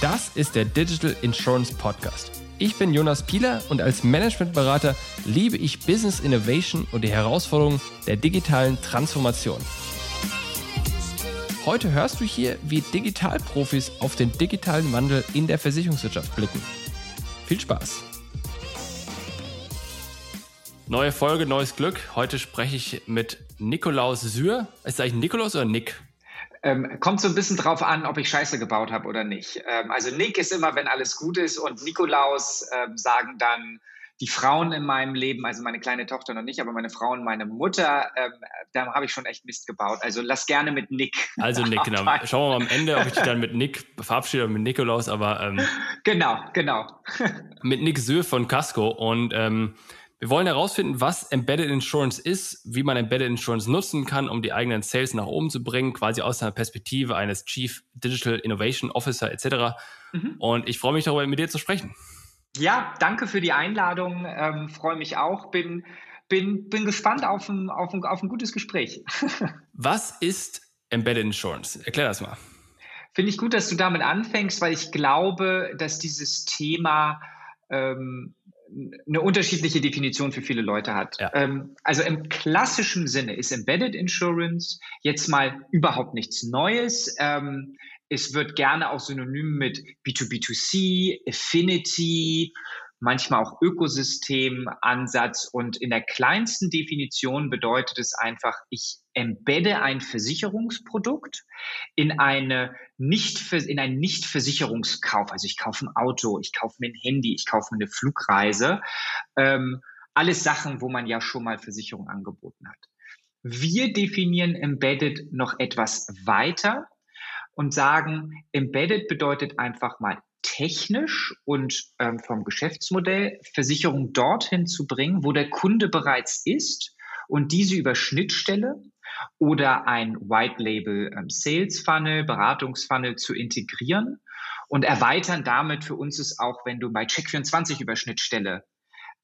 Das ist der Digital Insurance Podcast. Ich bin Jonas Pieler und als Managementberater liebe ich Business Innovation und die Herausforderungen der digitalen Transformation. Heute hörst du hier, wie Digitalprofis auf den digitalen Wandel in der Versicherungswirtschaft blicken. Viel Spaß! Neue Folge, neues Glück. Heute spreche ich mit Nikolaus Sühr. Ist es eigentlich Nikolaus oder Nick? Ähm, kommt so ein bisschen drauf an, ob ich Scheiße gebaut habe oder nicht. Ähm, also Nick ist immer, wenn alles gut ist und Nikolaus ähm, sagen dann die Frauen in meinem Leben, also meine kleine Tochter noch nicht, aber meine Frau und meine Mutter, ähm, da habe ich schon echt Mist gebaut. Also lass gerne mit Nick. Also Nick, genau. Schauen wir mal am Ende, ob ich dich dann mit Nick verabschiede oder mit Nikolaus, aber ähm, genau, genau. mit Nick Söhr von Casco und ähm, wir wollen herausfinden, was Embedded Insurance ist, wie man Embedded Insurance nutzen kann, um die eigenen Sales nach oben zu bringen, quasi aus einer Perspektive eines Chief Digital Innovation Officer etc. Mhm. Und ich freue mich darüber, mit dir zu sprechen. Ja, danke für die Einladung. Ähm, freue mich auch. Bin, bin, bin gespannt auf ein, auf, ein, auf ein gutes Gespräch. was ist Embedded Insurance? Erklär das mal. Finde ich gut, dass du damit anfängst, weil ich glaube, dass dieses Thema ähm, eine unterschiedliche Definition für viele Leute hat. Ja. Ähm, also im klassischen Sinne ist Embedded Insurance jetzt mal überhaupt nichts Neues. Ähm, es wird gerne auch synonym mit B2B2C, Affinity, manchmal auch Ökosystemansatz. Und in der kleinsten Definition bedeutet es einfach, ich embedde ein Versicherungsprodukt in eine nicht in einen Nicht-Versicherungskauf. Also ich kaufe ein Auto, ich kaufe mir ein Handy, ich kaufe mir eine Flugreise. Ähm, alles Sachen, wo man ja schon mal Versicherung angeboten hat. Wir definieren Embedded noch etwas weiter und sagen, Embedded bedeutet einfach mal technisch und ähm, vom Geschäftsmodell Versicherung dorthin zu bringen, wo der Kunde bereits ist und diese über Schnittstelle oder ein White Label ähm, Sales Funnel, Beratungsfunnel zu integrieren und erweitern damit für uns ist auch, wenn du bei Check24 über Schnittstelle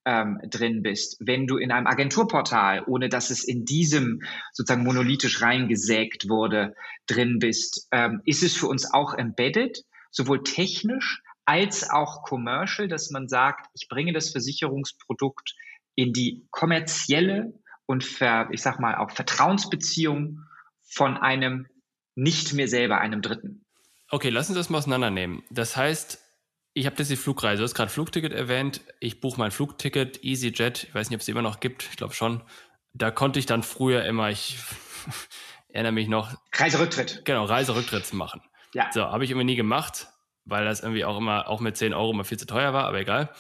ähm, drin bist, wenn du in einem Agenturportal, ohne dass es in diesem sozusagen monolithisch reingesägt wurde, drin bist, ähm, ist es für uns auch embedded, sowohl technisch als auch commercial, dass man sagt, ich bringe das Versicherungsprodukt in die kommerzielle und ver, ich sag mal auch Vertrauensbeziehung von einem nicht mir selber, einem Dritten. Okay, lass uns das mal auseinandernehmen. Das heißt, ich habe das die Flugreise, du hast gerade Flugticket erwähnt. Ich buche mein Flugticket, EasyJet, ich weiß nicht, ob es immer noch gibt, ich glaube schon. Da konnte ich dann früher immer, ich erinnere mich noch. Reiserücktritt. Genau, Reiserücktritt machen. Ja. So, habe ich immer nie gemacht, weil das irgendwie auch immer, auch mit 10 Euro immer viel zu teuer war, aber egal.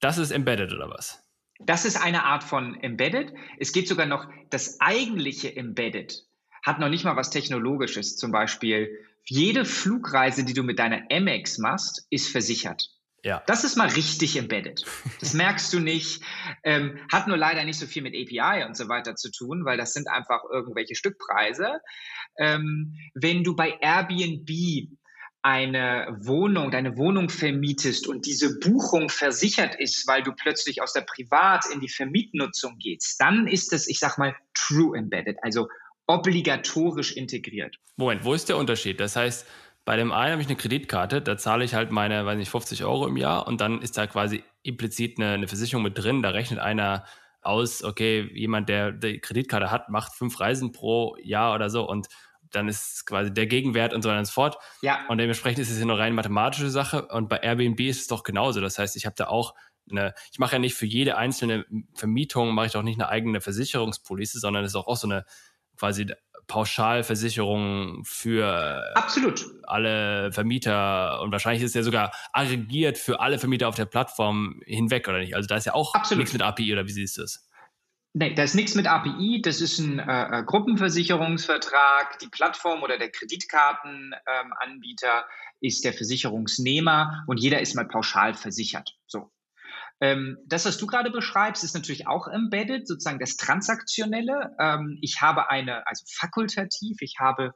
Das ist embedded oder was? Das ist eine Art von Embedded. Es geht sogar noch, das eigentliche Embedded hat noch nicht mal was Technologisches. Zum Beispiel, jede Flugreise, die du mit deiner Amex machst, ist versichert. Ja. Das ist mal richtig embedded. Das merkst du nicht. Ähm, hat nur leider nicht so viel mit API und so weiter zu tun, weil das sind einfach irgendwelche Stückpreise. Ähm, wenn du bei Airbnb eine Wohnung, deine Wohnung vermietest und diese Buchung versichert ist, weil du plötzlich aus der Privat in die Vermietnutzung gehst, dann ist es, ich sag mal, true embedded, also obligatorisch integriert. Moment, wo ist der Unterschied? Das heißt, bei dem einen habe ich eine Kreditkarte, da zahle ich halt meine, weiß nicht, 50 Euro im Jahr und dann ist da quasi implizit eine, eine Versicherung mit drin. Da rechnet einer aus, okay, jemand, der die Kreditkarte hat, macht fünf Reisen pro Jahr oder so und dann ist quasi der Gegenwert und so weiter und so fort. Ja. Und dementsprechend ist es ja eine rein mathematische Sache. Und bei Airbnb ist es doch genauso. Das heißt, ich habe da auch eine, ich mache ja nicht für jede einzelne Vermietung, mache ich doch nicht eine eigene Versicherungspolice, sondern es ist auch, auch so eine quasi Pauschalversicherung für Absolut. alle Vermieter und wahrscheinlich ist es ja sogar aggregiert für alle Vermieter auf der Plattform hinweg, oder nicht? Also da ist ja auch Absolut. nichts mit API, oder wie siehst du es? Nee, da ist nichts mit API, das ist ein äh, äh, Gruppenversicherungsvertrag. Die Plattform oder der Kreditkartenanbieter ähm, ist der Versicherungsnehmer und jeder ist mal pauschal versichert. So. Ähm, das, was du gerade beschreibst, ist natürlich auch embedded, sozusagen das Transaktionelle. Ähm, ich habe eine, also fakultativ, ich habe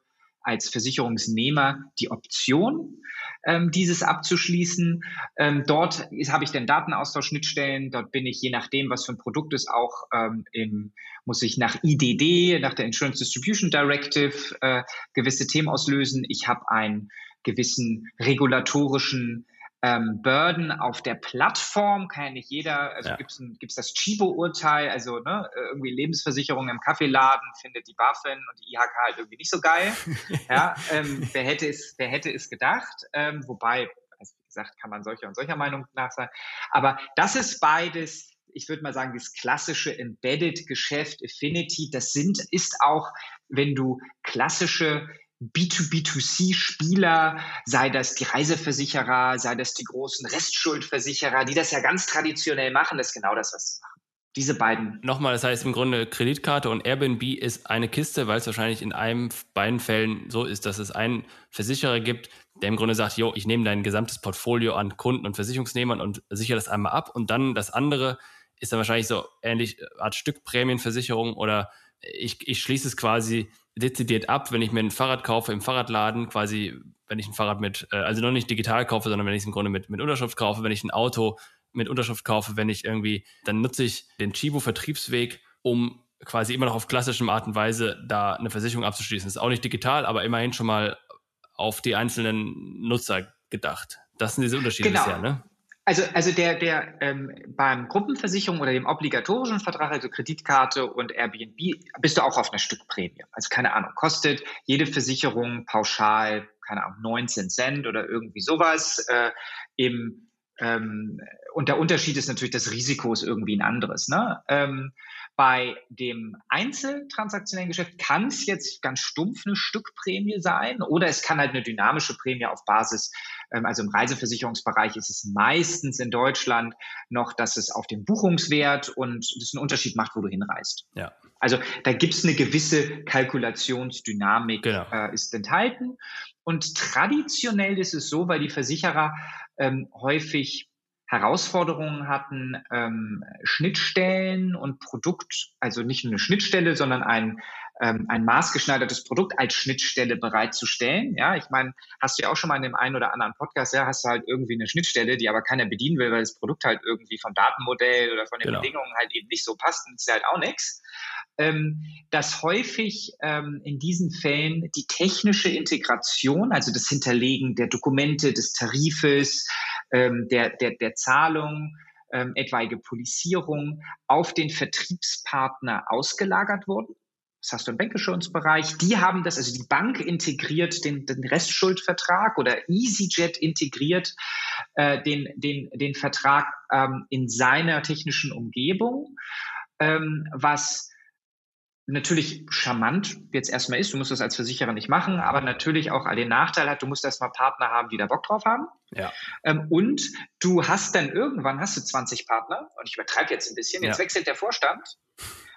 als Versicherungsnehmer die Option, ähm, dieses abzuschließen. Ähm, dort habe ich dann Datenaustauschschnittstellen. Dort bin ich, je nachdem, was für ein Produkt ist, auch ähm, im, muss ich nach IDD, nach der Insurance Distribution Directive, äh, gewisse Themen auslösen. Ich habe einen gewissen regulatorischen ähm, Burden auf der Plattform kann ja nicht jeder, also ja. gibt es das Chibo-Urteil, also ne, irgendwie Lebensversicherung im Kaffeeladen findet die BaFin und die IHK halt irgendwie nicht so geil. ja, ähm, wer, hätte es, wer hätte es gedacht? Ähm, wobei, also wie gesagt, kann man solcher und solcher Meinung nach sein. Aber das ist beides ich würde mal sagen, das klassische Embedded-Geschäft, Affinity, das sind, ist auch, wenn du klassische B2B2C-Spieler, sei das die Reiseversicherer, sei das die großen Restschuldversicherer, die das ja ganz traditionell machen, das ist genau das, was sie machen. Diese beiden. Nochmal, das heißt im Grunde Kreditkarte und Airbnb ist eine Kiste, weil es wahrscheinlich in einem, beiden Fällen so ist, dass es einen Versicherer gibt, der im Grunde sagt, jo, ich nehme dein gesamtes Portfolio an Kunden und Versicherungsnehmern und sichere das einmal ab und dann das andere ist dann wahrscheinlich so ähnlich Art Stückprämienversicherung oder ich, ich schließe es quasi dezidiert ab, wenn ich mir ein Fahrrad kaufe im Fahrradladen, quasi, wenn ich ein Fahrrad mit, äh, also noch nicht digital kaufe, sondern wenn ich es im Grunde mit, mit Unterschrift kaufe, wenn ich ein Auto mit Unterschrift kaufe, wenn ich irgendwie, dann nutze ich den Chibo-Vertriebsweg, um quasi immer noch auf klassischem Art und Weise da eine Versicherung abzuschließen. Das ist auch nicht digital, aber immerhin schon mal auf die einzelnen Nutzer gedacht. Das sind diese Unterschiede genau. bisher, ne? Also, also der, der ähm, beim Gruppenversicherung oder dem obligatorischen Vertrag, also Kreditkarte und Airbnb, bist du auch auf einer Stückprämie. Also keine Ahnung, kostet jede Versicherung pauschal, keine Ahnung, 19 Cent oder irgendwie sowas. Äh, im, ähm, und der Unterschied ist natürlich, das Risiko ist irgendwie ein anderes. Ne? Ähm, bei dem einzeltransaktionellen Geschäft kann es jetzt ganz stumpf eine Stückprämie sein oder es kann halt eine dynamische Prämie auf Basis, also im Reiseversicherungsbereich ist es meistens in Deutschland noch, dass es auf den Buchungswert und das einen Unterschied macht, wo du hinreist. Ja. Also da gibt es eine gewisse Kalkulationsdynamik, genau. äh, ist enthalten. Und traditionell ist es so, weil die Versicherer ähm, häufig Herausforderungen hatten, ähm, Schnittstellen und Produkt, also nicht nur eine Schnittstelle, sondern ein, ähm, ein maßgeschneidertes Produkt als Schnittstelle bereitzustellen. Ja, ich meine, hast du ja auch schon mal in dem einen oder anderen Podcast, ja, hast du halt irgendwie eine Schnittstelle, die aber keiner bedienen will, weil das Produkt halt irgendwie vom Datenmodell oder von den genau. Bedingungen halt eben nicht so passt, und ist ja halt auch nichts. Ähm, dass häufig ähm, in diesen Fällen die technische Integration, also das Hinterlegen der Dokumente, des Tarifes, ähm, der, der, der Zahlung, ähm, etwaige Polizierung auf den Vertriebspartner ausgelagert wurden. Das hast du im Bankgeschäftsbereich. Die haben das, also die Bank integriert den, den Restschuldvertrag oder EasyJet integriert äh, den, den, den Vertrag ähm, in seiner technischen Umgebung, ähm, was natürlich charmant jetzt erstmal ist, du musst das als Versicherer nicht machen, aber natürlich auch den Nachteil hat, du musst erstmal Partner haben, die da Bock drauf haben. Ja. Ähm, und du hast dann irgendwann hast du 20 Partner, und ich übertreibe jetzt ein bisschen, jetzt ja. wechselt der Vorstand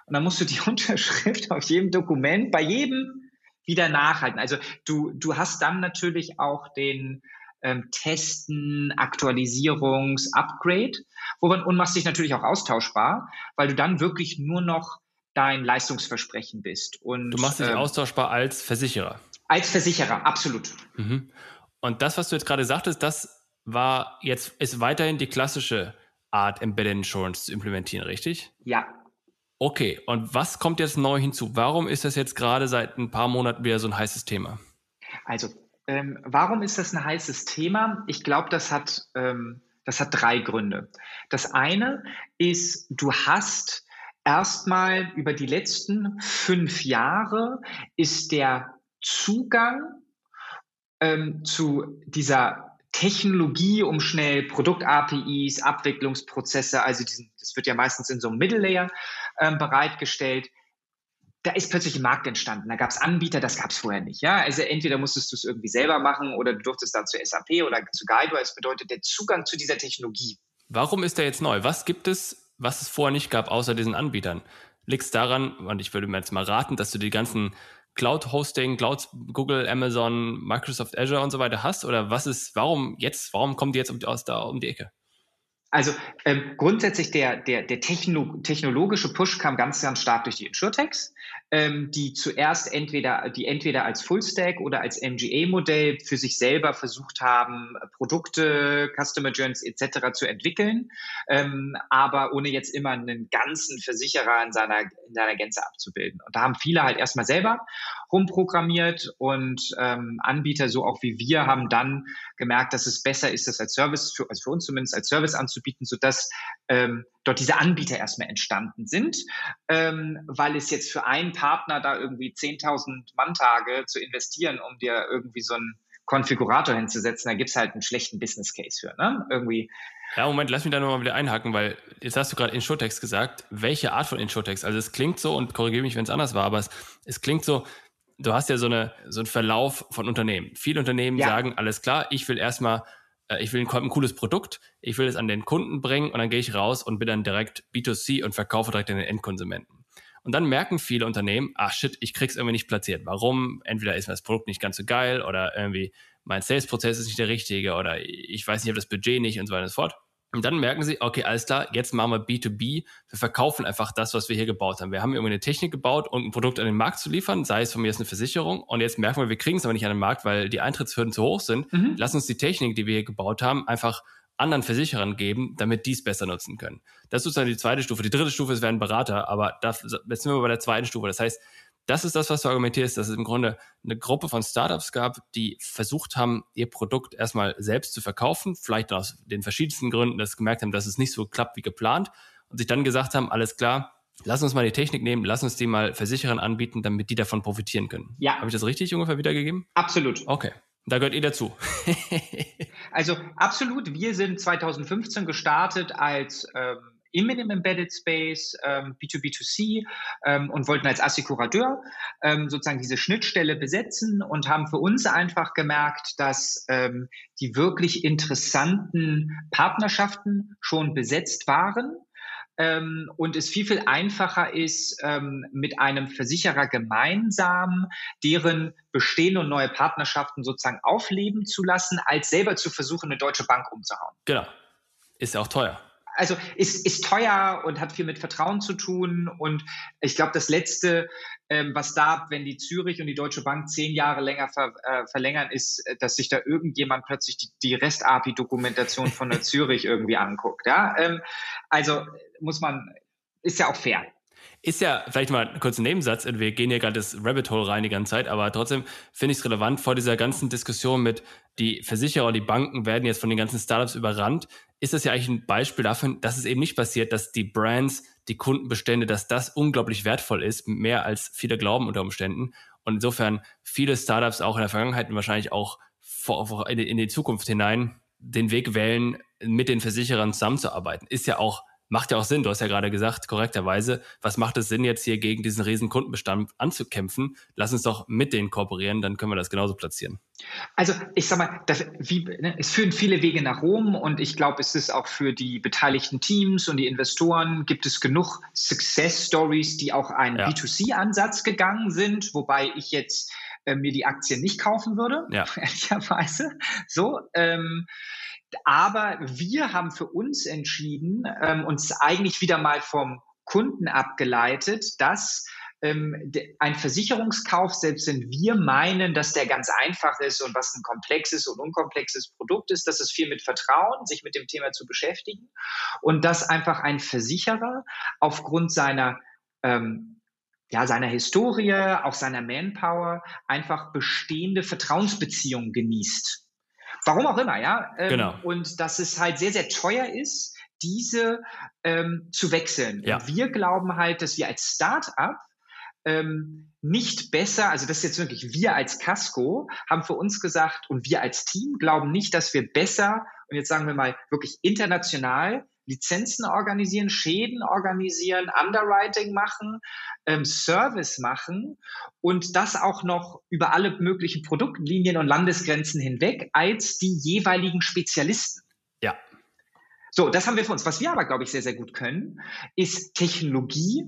und dann musst du die Unterschrift auf jedem Dokument, bei jedem wieder nachhalten. Also du, du hast dann natürlich auch den ähm, Testen, Aktualisierungs, Upgrade, wo man, und machst dich natürlich auch austauschbar, weil du dann wirklich nur noch dein Leistungsversprechen bist. Und, du machst dich ähm, austauschbar als Versicherer. Als Versicherer, absolut. Mhm. Und das, was du jetzt gerade sagtest, das war jetzt, ist weiterhin die klassische Art, Embedded Insurance zu implementieren, richtig? Ja. Okay, und was kommt jetzt neu hinzu? Warum ist das jetzt gerade seit ein paar Monaten wieder so ein heißes Thema? Also, ähm, warum ist das ein heißes Thema? Ich glaube, das hat, ähm, das hat drei Gründe. Das eine ist, du hast Erstmal über die letzten fünf Jahre ist der Zugang ähm, zu dieser Technologie, um schnell Produkt-APIs, Abwicklungsprozesse, also diesen, das wird ja meistens in so einem Middle Layer ähm, bereitgestellt, da ist plötzlich ein Markt entstanden. Da gab es Anbieter, das gab es vorher nicht. Ja? Also entweder musstest du es irgendwie selber machen oder du durftest dann zu SAP oder zu Guidewire. Das bedeutet der Zugang zu dieser Technologie. Warum ist der jetzt neu? Was gibt es was es vorher nicht gab, außer diesen Anbietern. Liegt es daran, und ich würde mir jetzt mal raten, dass du die ganzen Cloud-Hosting, Cloud, Google, Amazon, Microsoft Azure und so weiter hast? Oder was ist, warum jetzt, warum kommen die jetzt um, aus da um die Ecke? Also ähm, grundsätzlich der, der, der Techno technologische Push kam ganz, ganz stark durch die Insurtechs. ähm, die zuerst entweder, die entweder als Fullstack oder als MGA-Modell für sich selber versucht haben, Produkte, Customer Journeys etc. zu entwickeln, ähm, aber ohne jetzt immer einen ganzen Versicherer in seiner, in seiner Gänze abzubilden. Und da haben viele halt erstmal selber rumprogrammiert und ähm, Anbieter, so auch wie wir, haben dann gemerkt, dass es besser ist, das als Service, für, also für uns zumindest als Service anzubieten, sodass ähm, dort diese Anbieter erstmal entstanden sind, ähm, weil es jetzt für einen Partner da irgendwie 10.000 Manntage zu investieren, um dir irgendwie so einen Konfigurator hinzusetzen, da gibt's halt einen schlechten Business Case für. Ne? Irgendwie ja, Moment, lass mich da nochmal wieder einhaken, weil jetzt hast du gerade Insurtext gesagt. Welche Art von Insurtext? Also es klingt so, und korrigiere mich, wenn es anders war, aber es, es klingt so, du hast ja so, eine, so einen Verlauf von Unternehmen. Viele Unternehmen ja. sagen, alles klar, ich will erstmal, äh, ich will ein, ein, cooles Produkt, ich will es an den Kunden bringen und dann gehe ich raus und bin dann direkt B2C und verkaufe direkt an den Endkonsumenten. Und dann merken viele Unternehmen, ach shit, ich krieg's irgendwie nicht platziert. Warum? Entweder ist mir das Produkt nicht ganz so geil oder irgendwie mein Sales-Prozess ist nicht der richtige oder ich weiß nicht, ob das Budget nicht und so weiter und so fort. Und dann merken sie, okay, alles klar, jetzt machen wir B2B. Wir verkaufen einfach das, was wir hier gebaut haben. Wir haben irgendwie eine Technik gebaut, um ein Produkt an den Markt zu liefern, sei es von mir jetzt eine Versicherung. Und jetzt merken wir, wir kriegen es aber nicht an den Markt, weil die Eintrittshürden zu hoch sind. Mhm. Lass uns die Technik, die wir hier gebaut haben, einfach anderen Versicherern geben, damit die es besser nutzen können. Das ist sozusagen die zweite Stufe. Die dritte Stufe ist, werden Berater, aber da, jetzt sind wir bei der zweiten Stufe. Das heißt, das ist das, was du argumentierst, dass es im Grunde eine Gruppe von Startups gab, die versucht haben, ihr Produkt erstmal selbst zu verkaufen, vielleicht aus den verschiedensten Gründen, dass sie gemerkt haben, dass es nicht so klappt wie geplant und sich dann gesagt haben, alles klar, lass uns mal die Technik nehmen, lass uns die mal Versicherern anbieten, damit die davon profitieren können. Ja. Habe ich das richtig ungefähr wiedergegeben? Absolut. Okay. Da gehört ihr dazu. also absolut. Wir sind 2015 gestartet als ähm, im Embedded Space, ähm, B2B2C ähm, und wollten als Assekurateur ähm, sozusagen diese Schnittstelle besetzen und haben für uns einfach gemerkt, dass ähm, die wirklich interessanten Partnerschaften schon besetzt waren. Ähm, und es viel, viel einfacher ist, ähm, mit einem Versicherer gemeinsam deren bestehende und neue Partnerschaften sozusagen aufleben zu lassen, als selber zu versuchen, eine deutsche Bank umzuhauen. Genau. Ist ja auch teuer also ist, ist teuer und hat viel mit Vertrauen zu tun. Und ich glaube, das Letzte, ähm, was da, wenn die Zürich und die Deutsche Bank zehn Jahre länger ver, äh, verlängern, ist, dass sich da irgendjemand plötzlich die, die REST-API-Dokumentation von der Zürich irgendwie anguckt. Ja? Ähm, also muss man, ist ja auch fair. Ist ja vielleicht mal ein kurzer Nebensatz, wir gehen hier gerade das Rabbit Hole rein die ganze Zeit, aber trotzdem finde ich es relevant vor dieser ganzen Diskussion mit, die Versicherer die Banken werden jetzt von den ganzen Startups überrannt, ist das ja eigentlich ein Beispiel davon, dass es eben nicht passiert, dass die Brands, die Kundenbestände, dass das unglaublich wertvoll ist, mehr als viele glauben unter Umständen. Und insofern viele Startups auch in der Vergangenheit und wahrscheinlich auch in die Zukunft hinein den Weg wählen, mit den Versicherern zusammenzuarbeiten. Ist ja auch macht ja auch Sinn. Du hast ja gerade gesagt, korrekterweise, was macht es Sinn, jetzt hier gegen diesen riesen Kundenbestand anzukämpfen? Lass uns doch mit denen kooperieren, dann können wir das genauso platzieren. Also ich sag mal, das, wie, ne, es führen viele Wege nach Rom und ich glaube, es ist auch für die beteiligten Teams und die Investoren gibt es genug Success Stories, die auch einen ja. B2C-Ansatz gegangen sind, wobei ich jetzt äh, mir die Aktien nicht kaufen würde, ja. ehrlicherweise. So, ähm, aber wir haben für uns entschieden, ähm, uns eigentlich wieder mal vom Kunden abgeleitet, dass ähm, ein Versicherungskauf, selbst wenn wir meinen, dass der ganz einfach ist und was ein komplexes und unkomplexes Produkt ist, dass es viel mit Vertrauen, sich mit dem Thema zu beschäftigen und dass einfach ein Versicherer aufgrund seiner ähm, ja, seiner Historie, auch seiner Manpower einfach bestehende Vertrauensbeziehungen genießt. Warum auch immer, ja. Ähm, genau. Und dass es halt sehr, sehr teuer ist, diese ähm, zu wechseln. Ja. Und wir glauben halt, dass wir als Start-up ähm, nicht besser, also das ist jetzt wirklich wir als Casco, haben für uns gesagt und wir als Team glauben nicht, dass wir besser, und jetzt sagen wir mal wirklich international, Lizenzen organisieren, Schäden organisieren, Underwriting machen, ähm, Service machen und das auch noch über alle möglichen Produktlinien und Landesgrenzen hinweg als die jeweiligen Spezialisten. Ja. So, das haben wir für uns. Was wir aber, glaube ich, sehr, sehr gut können, ist Technologie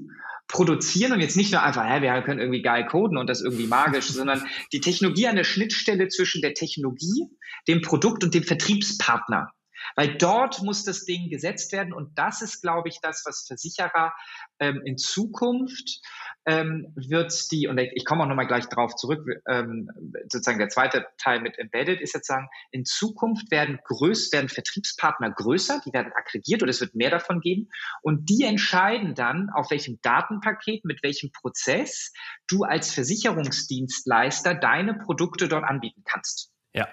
produzieren und jetzt nicht nur einfach, ja, wir können irgendwie geil coden und das irgendwie magisch, sondern die Technologie an der Schnittstelle zwischen der Technologie, dem Produkt und dem Vertriebspartner Weil dort muss das Ding gesetzt werden und das ist, glaube ich, das, was Versicherer ähm, in Zukunft ähm, wird die, und ich komme auch nochmal gleich drauf zurück, ähm, sozusagen der zweite Teil mit Embedded ist jetzt sagen, in Zukunft werden größt, werden Vertriebspartner größer, die werden aggregiert oder es wird mehr davon geben und die entscheiden dann, auf welchem Datenpaket, mit welchem Prozess du als Versicherungsdienstleister deine Produkte dort anbieten kannst. Ja.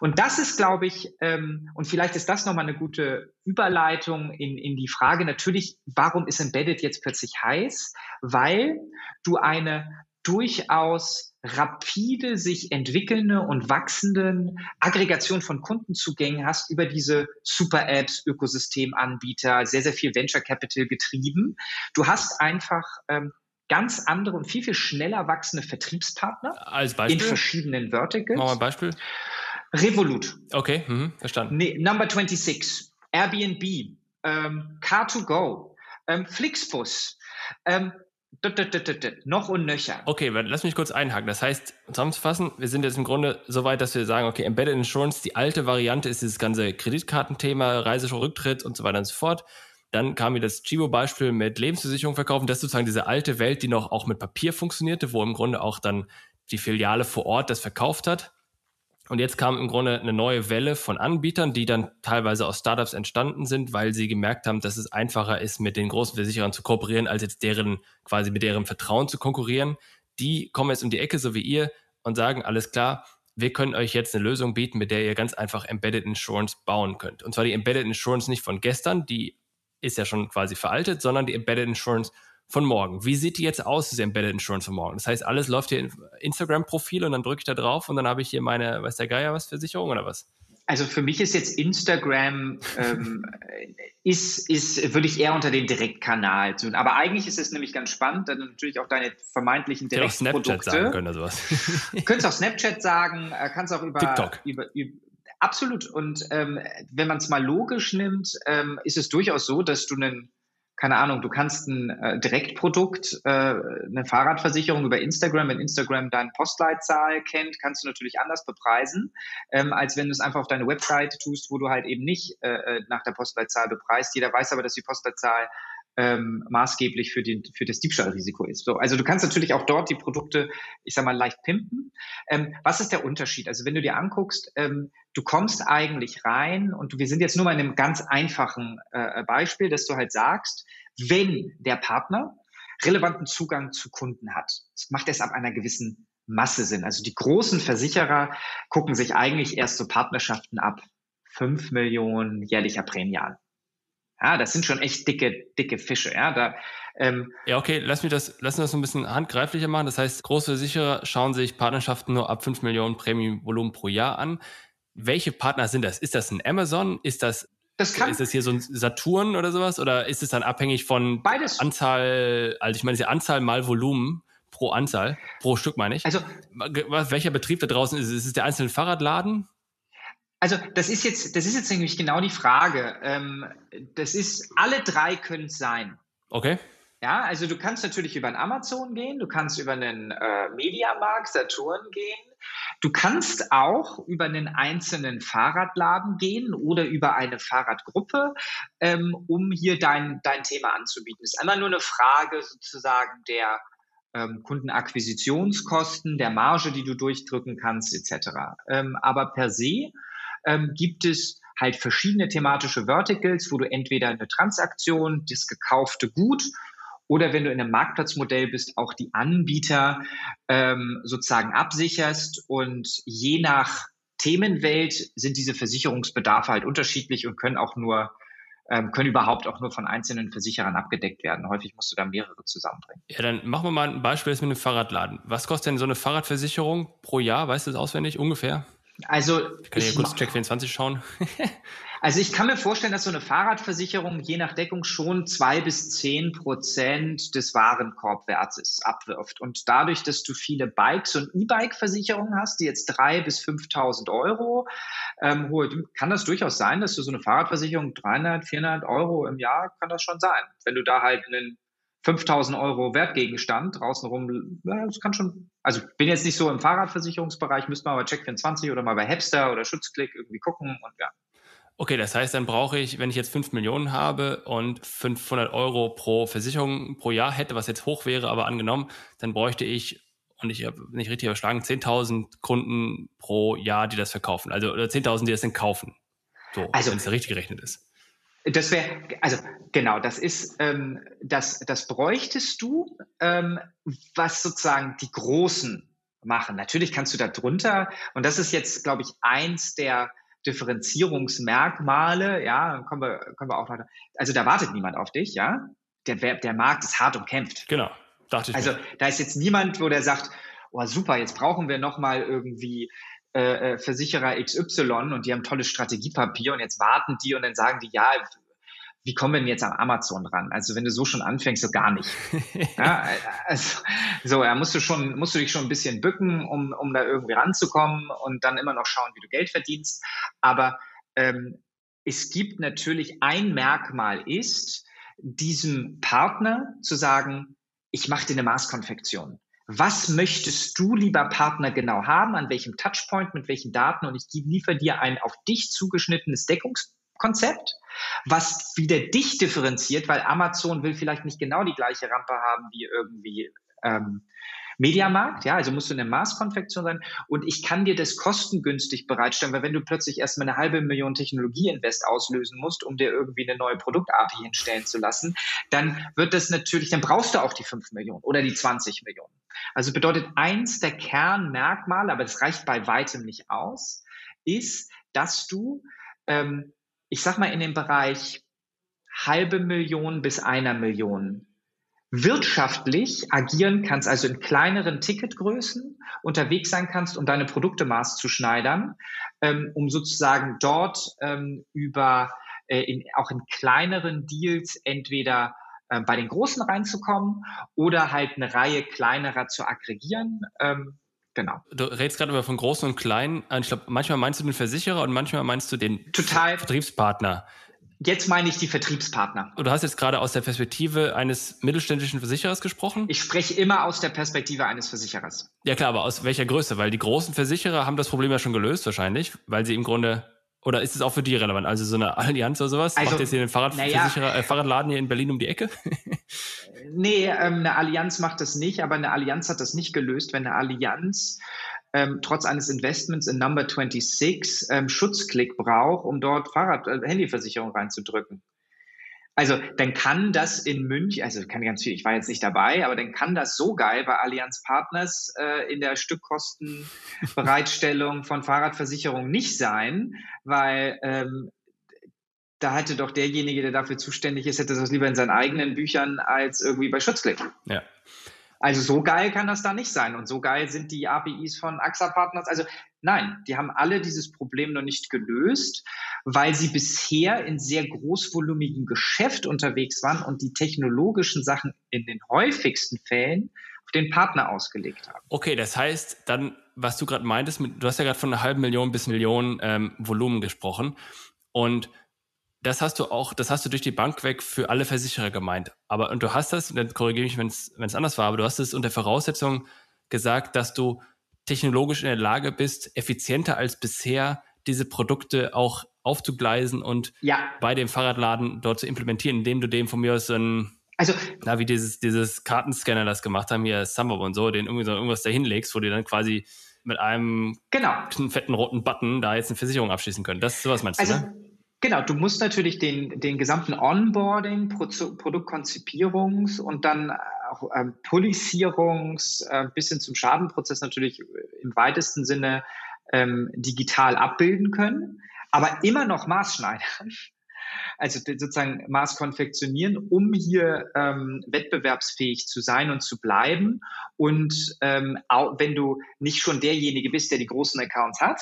Und das ist, glaube ich, ähm, und vielleicht ist das nochmal eine gute Überleitung in, in die Frage natürlich, warum ist Embedded jetzt plötzlich heiß? Weil du eine durchaus rapide sich entwickelnde und wachsende Aggregation von Kundenzugängen hast über diese Super-Apps, Ökosystemanbieter, sehr, sehr viel Venture Capital getrieben. Du hast einfach ähm, ganz andere und viel, viel schneller wachsende Vertriebspartner Als Beispiel? in verschiedenen Verticals. Machen wir ein Beispiel. Revolut. Okay, mhm, verstanden. Nee, Number 26, Airbnb, ähm, Car2Go, ähm, Flixbus, ähm, noch und nöcher. Okay, lass mich kurz einhaken. Das heißt, zusammenzufassen, wir sind jetzt im Grunde so weit, dass wir sagen, okay, Embedded Insurance, die alte Variante ist dieses ganze Kreditkartenthema, Reiserücktritt und so weiter und so fort. Dann kam mir das Chivo-Beispiel mit Lebensversicherung verkaufen. Das ist sozusagen diese alte Welt, die noch auch mit Papier funktionierte, wo im Grunde auch dann die Filiale vor Ort das verkauft hat. Und jetzt kam im Grunde eine neue Welle von Anbietern, die dann teilweise aus Startups entstanden sind, weil sie gemerkt haben, dass es einfacher ist, mit den großen Versicherern zu kooperieren, als jetzt deren quasi mit deren Vertrauen zu konkurrieren. Die kommen jetzt um die Ecke, so wie ihr, und sagen, alles klar, wir können euch jetzt eine Lösung bieten, mit der ihr ganz einfach Embedded Insurance bauen könnt. Und zwar die Embedded Insurance nicht von gestern, die ist ja schon quasi veraltet, sondern die Embedded Insurance von morgen. Wie sieht die jetzt aus, diese Embedded Insurance von morgen? Das heißt, alles läuft hier in Instagram-Profil und dann drücke ich da drauf und dann habe ich hier meine, weiß der Geier was, Versicherung oder was? Also für mich ist jetzt Instagram, ähm, ist, ist, würde ich eher unter den Direktkanal tun. Aber eigentlich ist es nämlich ganz spannend, dann natürlich auch deine vermeintlichen Direktprodukte. Auch Snapchat sagen können oder sowas. könntest auch Snapchat sagen, äh, kannst auch über TikTok. Über, über, absolut. Und ähm, wenn man es mal logisch nimmt, ähm, ist es durchaus so, dass du einen keine Ahnung, du kannst ein äh, Direktprodukt, äh, eine Fahrradversicherung über Instagram, wenn Instagram deine Postleitzahl kennt, kannst du natürlich anders bepreisen, ähm, als wenn du es einfach auf deine Website tust, wo du halt eben nicht äh, äh nach der Postleitzahl bepreist. Jeder weiß aber, dass die Postleitzahl ähm, maßgeblich für, den, für das Diebstahlrisiko ist. So, also du kannst natürlich auch dort die Produkte, ich sag mal, leicht pimpen. Ähm, was ist der Unterschied? Also wenn du dir anguckst, ähm, du kommst eigentlich rein und wir sind jetzt nur mal in einem ganz einfachen äh, Beispiel, dass du halt sagst, wenn der Partner relevanten Zugang zu Kunden hat, das macht es ab einer gewissen Masse Sinn. Also die großen Versicherer gucken sich eigentlich erst so Partnerschaften ab fünf Millionen jährlicher Prämie an. Ja, das sind schon echt dicke, dicke Fische. Ja, da, ähm, ja okay, lass mich das, lass uns das ein bisschen handgreiflicher machen. Das heißt, Großversicherer schauen sich Partnerschaften nur ab 5 Millionen Prämienvolumen pro Jahr an. Welche Partner sind das? Ist das ein Amazon? Ist das, das kann, ist das hier so ein Saturn oder sowas? Oder ist es dann abhängig von beides. Anzahl, also ich meine, die Anzahl mal Volumen pro Anzahl, pro Stück meine ich. Also, welcher Betrieb da draußen ist? Ist es der einzelne Fahrradladen? Also das ist jetzt, das ist jetzt nämlich genau die Frage. Ähm, das ist, alle drei können es sein. Okay. Ja, also du kannst natürlich über einen Amazon gehen, du kannst über einen äh, Mediamarkt, Saturn gehen, du kannst auch über einen einzelnen Fahrradladen gehen oder über eine Fahrradgruppe, ähm, um hier dein, dein Thema anzubieten. Es ist einmal nur eine Frage sozusagen der ähm, Kundenakquisitionskosten, der Marge, die du durchdrücken kannst, etc. Ähm, aber per se ähm, gibt es halt verschiedene thematische Verticals, wo du entweder eine Transaktion, das gekaufte Gut oder wenn du in einem Marktplatzmodell bist, auch die Anbieter ähm, sozusagen absicherst und je nach Themenwelt sind diese Versicherungsbedarfe halt unterschiedlich und können auch nur ähm, können überhaupt auch nur von einzelnen Versicherern abgedeckt werden. Häufig musst du da mehrere zusammenbringen. Ja, dann machen wir mal ein Beispiel mit einem Fahrradladen. Was kostet denn so eine Fahrradversicherung pro Jahr? Weißt du das auswendig ungefähr? Also ich kann ja kurz Check24 schauen. also ich kann mir vorstellen, dass so eine Fahrradversicherung je nach Deckung schon zwei bis zehn Prozent des Warenkorbwertes abwirft. Und dadurch, dass du viele Bikes und E-Bike-Versicherungen hast, die jetzt drei bis 5.000 Euro ähm, kann das durchaus sein, dass du so eine Fahrradversicherung 300, 400 Euro im Jahr kann das schon sein. Wenn du da halt einen 5000 Euro Wertgegenstand draußen rum, ja, das kann schon, also bin jetzt nicht so im Fahrradversicherungsbereich, müsste man bei Check24 oder mal bei Hepster oder Schutzklick irgendwie gucken und ja. Okay, das heißt, dann brauche ich, wenn ich jetzt 5 Millionen habe und 500 Euro pro Versicherung pro Jahr hätte, was jetzt hoch wäre, aber angenommen, dann bräuchte ich, und ich habe nicht richtig überschlagen, 10.000 Kunden pro Jahr, die das verkaufen. Also oder 10.000, die das dann kaufen. So, also, wenn es richtig gerechnet ist. Das wäre, also genau, das ist, ähm, das, das bräuchtest du, ähm, was sozusagen die Großen machen. Natürlich kannst du da drunter, und das ist jetzt, glaube ich, eins der Differenzierungsmerkmale, ja, kommen wir, kommen wir auch noch, also da wartet niemand auf dich, ja. Der, der Markt ist hart umkämpft. Genau, dachte ich. Also mir. da ist jetzt niemand, wo der sagt, oh super, jetzt brauchen wir nochmal irgendwie äh, äh Versicherer XY und die haben tolles Strategiepapier und jetzt warten die und dann sagen die, ja, wie kommen wir denn jetzt am Amazon ran? Also wenn du so schon anfängst, so gar nicht. ja, also, so, ja, musst du schon, musst du dich schon ein bisschen bücken, um, um da irgendwie ranzukommen und dann immer noch schauen, wie du Geld verdienst. Aber ähm, es gibt natürlich ein Merkmal ist, diesem Partner zu sagen, ich mache dir eine Maßkonfektion. Was möchtest du, lieber Partner, genau haben? An welchem Touchpoint, mit welchen Daten? Und ich liefere dir ein auf dich zugeschnittenes Deckungskonzept was wieder dich differenziert, weil Amazon will vielleicht nicht genau die gleiche Rampe haben wie irgendwie ähm, Mediamarkt, ja, also musst du eine Maßkonfektion sein und ich kann dir das kostengünstig bereitstellen, weil wenn du plötzlich erstmal eine halbe Million Technologieinvest auslösen musst, um dir irgendwie eine neue Produkt-API hinstellen zu lassen, dann wird das natürlich, dann brauchst du auch die 5 Millionen oder die 20 Millionen. Also bedeutet eins der Kernmerkmale, aber das reicht bei weitem nicht aus, ist, dass du ähm, ich sag mal, in dem Bereich halbe Million bis einer Million wirtschaftlich agieren kannst, also in kleineren Ticketgrößen unterwegs sein kannst, um deine Produkte maßzuschneidern, ähm, um sozusagen dort ähm, über äh, in, auch in kleineren Deals entweder äh, bei den Großen reinzukommen oder halt eine Reihe kleinerer zu aggregieren. Ähm, Genau. Du redest gerade über von großen und kleinen. Ich glaube, manchmal meinst du den Versicherer und manchmal meinst du den Total. Vertriebspartner. Jetzt meine ich die Vertriebspartner. Du hast jetzt gerade aus der Perspektive eines mittelständischen Versicherers gesprochen? Ich spreche immer aus der Perspektive eines Versicherers. Ja klar, aber aus welcher Größe? Weil die großen Versicherer haben das Problem ja schon gelöst wahrscheinlich, weil sie im Grunde oder ist es auch für die relevant? Also so eine Allianz oder sowas? Also, Macht jetzt hier den Fahrradversicherer, ja, äh, Fahrradladen hier in Berlin um die Ecke? nee, ähm, eine Allianz macht das nicht, aber eine Allianz hat das nicht gelöst, wenn eine Allianz ähm, trotz eines Investments in Number 26 ähm, Schutzklick braucht, um dort Fahrrad, äh, Handyversicherung reinzudrücken. Also dann kann das in München, also kann ganz viel, ich war jetzt nicht dabei, aber dann kann das so geil bei Allianz Partners äh, in der Stückkostenbereitstellung von Fahrradversicherung nicht sein, weil ähm, da hätte doch derjenige, der dafür zuständig ist, hätte das lieber in seinen eigenen Büchern als irgendwie bei Schutzklick. Ja. Also so geil kann das da nicht sein. Und so geil sind die APIs von AXA Partners. Also nein, die haben alle dieses Problem noch nicht gelöst, weil sie bisher in sehr großvolumigem Geschäft unterwegs waren und die technologischen Sachen in den häufigsten Fällen auf den Partner ausgelegt haben. Okay, das heißt dann, was du gerade meintest, du hast ja gerade von einer halben Million bis Million ähm, Volumen gesprochen. Und das hast du auch, das hast du durch die Bank weg für alle Versicherer gemeint. Aber und du hast das, und dann korrigiere mich, wenn es anders war, aber du hast es unter Voraussetzung gesagt, dass du technologisch in der Lage bist, effizienter als bisher diese Produkte auch aufzugleisen und ja. bei dem Fahrradladen dort zu implementieren, indem du dem von mir aus so ein, also, na, wie dieses, dieses Kartenscanner das gemacht haben, hier Summer und so, den irgendwie so irgendwas dahin legst, wo du dann quasi mit einem genau. fetten roten Button da jetzt eine Versicherung abschließen können. Das ist sowas meinst also, du, ne? Genau, du musst natürlich den, den gesamten Onboarding, Pro Produktkonzipierungs- und dann auch ähm, Policierungs- äh, bis hin zum Schadenprozess natürlich im weitesten Sinne ähm, digital abbilden können, aber immer noch maßschneidern. Also sozusagen Maß konfektionieren, um hier ähm, wettbewerbsfähig zu sein und zu bleiben. Und ähm, auch wenn du nicht schon derjenige bist, der die großen Accounts hat,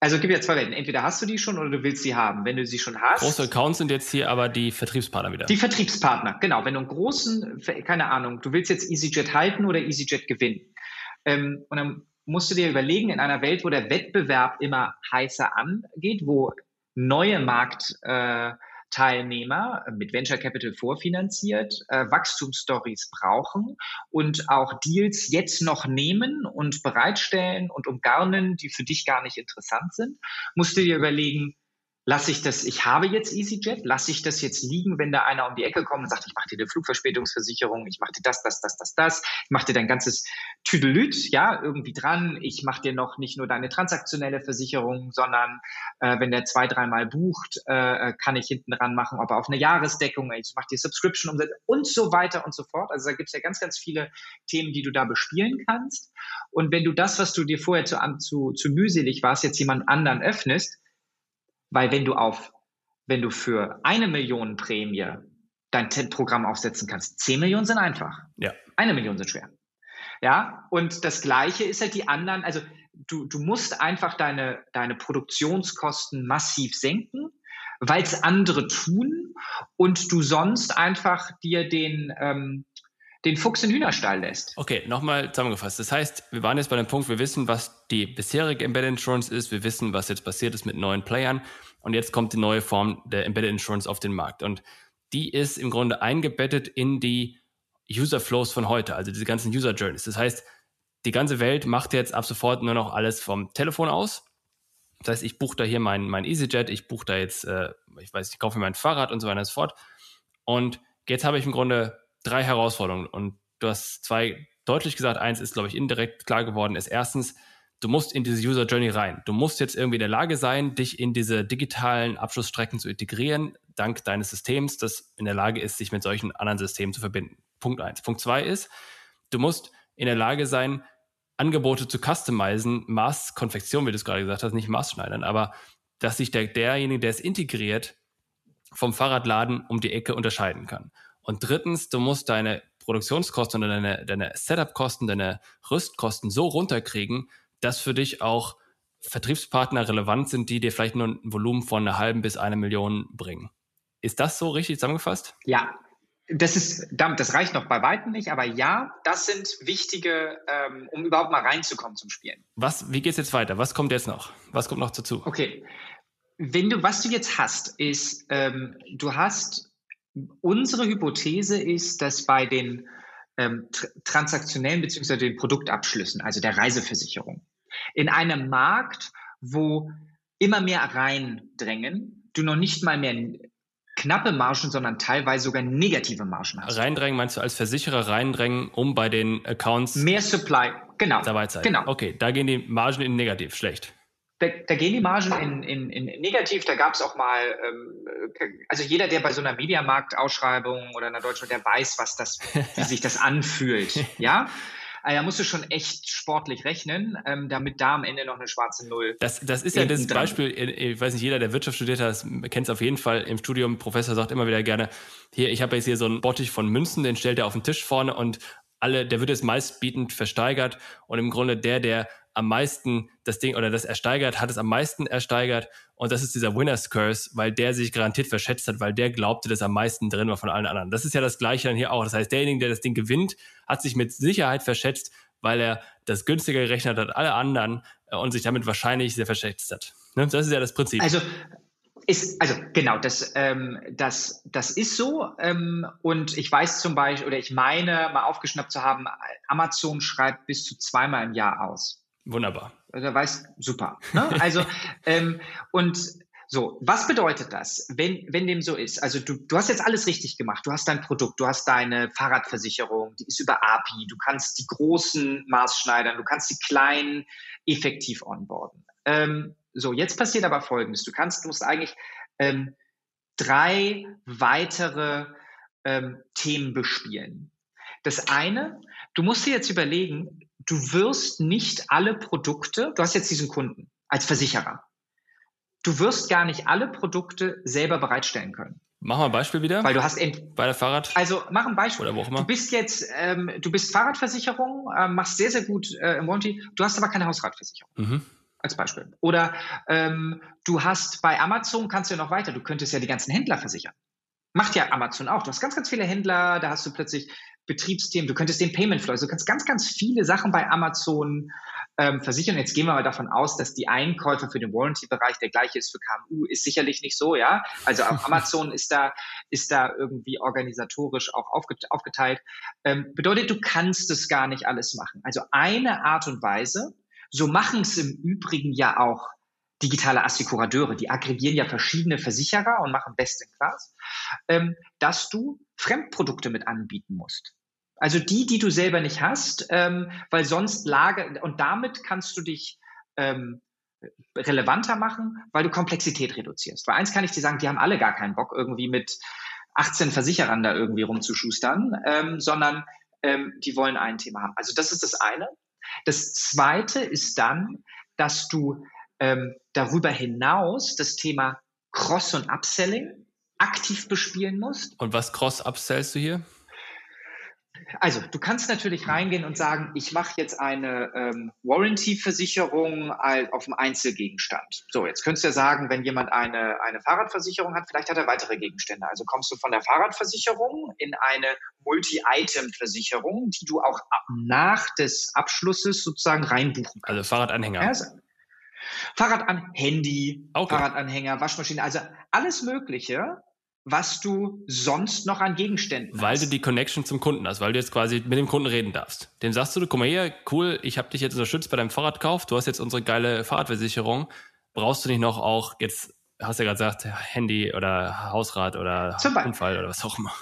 also gibt ja zwei Welten. Entweder hast du die schon oder du willst sie haben. Wenn du sie schon hast. Große Accounts sind jetzt hier aber die Vertriebspartner wieder. Die Vertriebspartner, genau. Wenn du einen großen, keine Ahnung, du willst jetzt EasyJet halten oder EasyJet gewinnen. Ähm, und dann musst du dir überlegen, in einer Welt, wo der Wettbewerb immer heißer angeht, wo neue Markt, äh, Teilnehmer mit Venture Capital vorfinanziert, äh, Wachstumsstories brauchen und auch Deals jetzt noch nehmen und bereitstellen und umgarnen, die für dich gar nicht interessant sind, musst du dir überlegen, lasse ich das, ich habe jetzt EasyJet, lasse ich das jetzt liegen, wenn da einer um die Ecke kommt und sagt, ich mache dir eine Flugverspätungsversicherung, ich mache dir das, das, das, das, das, ich mache dir dein ganzes Tüdelüt, ja, irgendwie dran, ich mache dir noch nicht nur deine transaktionelle Versicherung, sondern äh, wenn der zwei, dreimal bucht, äh, kann ich hinten dran machen, ob er auf eine Jahresdeckung, ich mache dir Subscription und so weiter und so fort. Also da gibt es ja ganz, ganz viele Themen, die du da bespielen kannst. Und wenn du das, was du dir vorher zu, zu, zu mühselig warst, jetzt jemand anderen öffnest, weil wenn du auf, wenn du für eine Million Prämie dein programm aufsetzen kannst, zehn Millionen sind einfach. Ja. Eine Million sind schwer. Ja, und das Gleiche ist halt die anderen, also du, du musst einfach deine, deine Produktionskosten massiv senken, weil es andere tun und du sonst einfach dir den, ähm, den Fuchs in den Hühnerstall lässt. Okay, nochmal zusammengefasst. Das heißt, wir waren jetzt bei dem Punkt, wir wissen, was die bisherige Embedded Insurance ist, wir wissen, was jetzt passiert ist mit neuen Playern und jetzt kommt die neue Form der Embedded Insurance auf den Markt. Und die ist im Grunde eingebettet in die User Flows von heute, also diese ganzen User Journeys. Das heißt, die ganze Welt macht jetzt ab sofort nur noch alles vom Telefon aus. Das heißt, ich buche da hier mein, mein EasyJet, ich buche da jetzt, äh, ich weiß, ich kaufe mir mein Fahrrad und so weiter und so fort. Und jetzt habe ich im Grunde drei Herausforderungen und du hast zwei deutlich gesagt. Eins ist, glaube ich, indirekt klar geworden, ist erstens, du musst in diese User Journey rein. Du musst jetzt irgendwie in der Lage sein, dich in diese digitalen Abschlussstrecken zu integrieren, dank deines Systems, das in der Lage ist, sich mit solchen anderen Systemen zu verbinden. Punkt eins. Punkt zwei ist, du musst in der Lage sein, Angebote zu customizen, Maßkonfektion, wie du es gerade gesagt hast, nicht Maßschneidern, aber dass sich der, derjenige, der es integriert, vom Fahrradladen um die Ecke unterscheiden kann. Und drittens, du musst deine Produktionskosten oder deine, deine Setup-Kosten, deine Rüstkosten so runterkriegen, dass für dich auch Vertriebspartner relevant sind, die dir vielleicht nur ein Volumen von einer halben bis einer Million bringen. Ist das so richtig zusammengefasst? Ja, das ist, das reicht noch bei weitem nicht, aber ja, das sind wichtige, ähm, um überhaupt mal reinzukommen zum Spielen. Was, wie geht's jetzt weiter? Was kommt jetzt noch? Was kommt noch dazu? Okay. Wenn du, was du jetzt hast, ist, ähm, du hast Unsere Hypothese ist, dass bei den ähm, transaktionellen bzw. den Produktabschlüssen, also der Reiseversicherung, in einem Markt, wo immer mehr reindrängen, du noch nicht mal mehr knappe Margen, sondern teilweise sogar negative Margen hast. Reindrängen meinst du als Versicherer reindrängen, um bei den Accounts mehr Supply, genau. Dabei zu sein. Genau. Okay, da gehen die Margen in negativ, schlecht da, da gehen die Margen in, in, in negativ. Da gab es auch mal, ähm, also jeder, der bei so einer Mediamarkt-Ausschreibung oder einer Deutschen, der weiß, was das, wie sich das anfühlt. Ja. Also da musst du schon echt sportlich rechnen, ähm, damit da am Ende noch eine schwarze Null. Das, das ist ja das dran. Beispiel, ich weiß nicht, jeder, der Wirtschaft studiert hat, kennt es auf jeden Fall im Studium. Professor sagt immer wieder gerne, hier, ich habe jetzt hier so einen Bottich von Münzen, den stellt er auf den Tisch vorne und alle, der wird jetzt meistbietend versteigert und im Grunde der, der am meisten das Ding oder das ersteigert, hat es am meisten ersteigert. Und das ist dieser Winner's Curse, weil der sich garantiert verschätzt hat, weil der glaubte, dass am meisten drin war von allen anderen. Das ist ja das Gleiche dann hier auch. Das heißt, derjenige, der das Ding gewinnt, hat sich mit Sicherheit verschätzt, weil er das günstiger gerechnet hat als alle anderen äh, und sich damit wahrscheinlich sehr verschätzt hat. Ne? Das ist ja das Prinzip. Also ist, also genau, das, ähm, das, das ist so. Ähm, und ich weiß zum Beispiel, oder ich meine, mal aufgeschnappt zu haben, Amazon schreibt bis zu zweimal im Jahr aus. Wunderbar. Also weiß, super. Ne? Also, ähm, und so, was bedeutet das, wenn, wenn dem so ist? Also du, du hast jetzt alles richtig gemacht. Du hast dein Produkt, du hast deine Fahrradversicherung, die ist über API, du kannst die großen Maßschneidern, du kannst die kleinen effektiv onboarden. Ähm, so, jetzt passiert aber Folgendes. Du kannst, du musst eigentlich ähm, drei weitere ähm, Themen bespielen. Das eine, du musst dir jetzt überlegen, du wirst nicht alle Produkte, du hast jetzt diesen Kunden als Versicherer, du wirst gar nicht alle Produkte selber bereitstellen können. Mach mal ein Beispiel wieder. Weil du hast bei der Fahrrad. Also mach ein Beispiel. Oder wo auch immer. Du bist jetzt, ähm, du bist Fahrradversicherung, äh, machst sehr sehr gut äh, im Warranty. Du hast aber keine Hausratversicherung. Mhm. Als Beispiel. Oder ähm, du hast bei Amazon kannst du ja noch weiter. Du könntest ja die ganzen Händler versichern. Macht ja Amazon auch. Du hast ganz ganz viele Händler. Da hast du plötzlich Betriebsthemen, du könntest den Payment Flow, also du kannst ganz, ganz viele Sachen bei Amazon ähm, versichern. Jetzt gehen wir mal davon aus, dass die Einkäufe für den Warranty-Bereich der gleiche ist für KMU, ist sicherlich nicht so, ja. Also auch Amazon ist da, ist da irgendwie organisatorisch auch aufgeteilt. Ähm, bedeutet, du kannst es gar nicht alles machen. Also eine Art und Weise, so machen es im Übrigen ja auch digitale Assekurateure, die aggregieren ja verschiedene Versicherer und machen Best in Class, ähm, dass du Fremdprodukte mit anbieten musst. Also die, die du selber nicht hast, ähm, weil sonst Lage, und damit kannst du dich ähm, relevanter machen, weil du Komplexität reduzierst. Weil eins kann ich dir sagen, die haben alle gar keinen Bock, irgendwie mit 18 Versicherern da irgendwie rumzuschustern, ähm, sondern ähm, die wollen ein Thema haben. Also das ist das eine. Das zweite ist dann, dass du ähm, darüber hinaus das Thema Cross- und Upselling aktiv bespielen musst. Und was Cross-Upsellst du hier? Also, du kannst natürlich reingehen und sagen, ich mache jetzt eine ähm, Warranty-Versicherung auf dem Einzelgegenstand. So, jetzt könntest du ja sagen, wenn jemand eine, eine Fahrradversicherung hat, vielleicht hat er weitere Gegenstände. Also kommst du von der Fahrradversicherung in eine Multi-Item-Versicherung, die du auch nach des Abschlusses sozusagen reinbuchen kannst. Also Fahrradanhänger. Also, Fahrrad an Handy, okay. Fahrradanhänger, Waschmaschine, also alles Mögliche, was du sonst noch an Gegenständen weil hast. Weil du die Connection zum Kunden hast, weil du jetzt quasi mit dem Kunden reden darfst. Dem sagst du, guck mal hier, cool, ich habe dich jetzt unterstützt bei deinem Fahrradkauf, du hast jetzt unsere geile Fahrradversicherung. Brauchst du nicht noch auch jetzt, hast du ja gerade gesagt, Handy oder Hausrat oder Unfall oder was auch immer.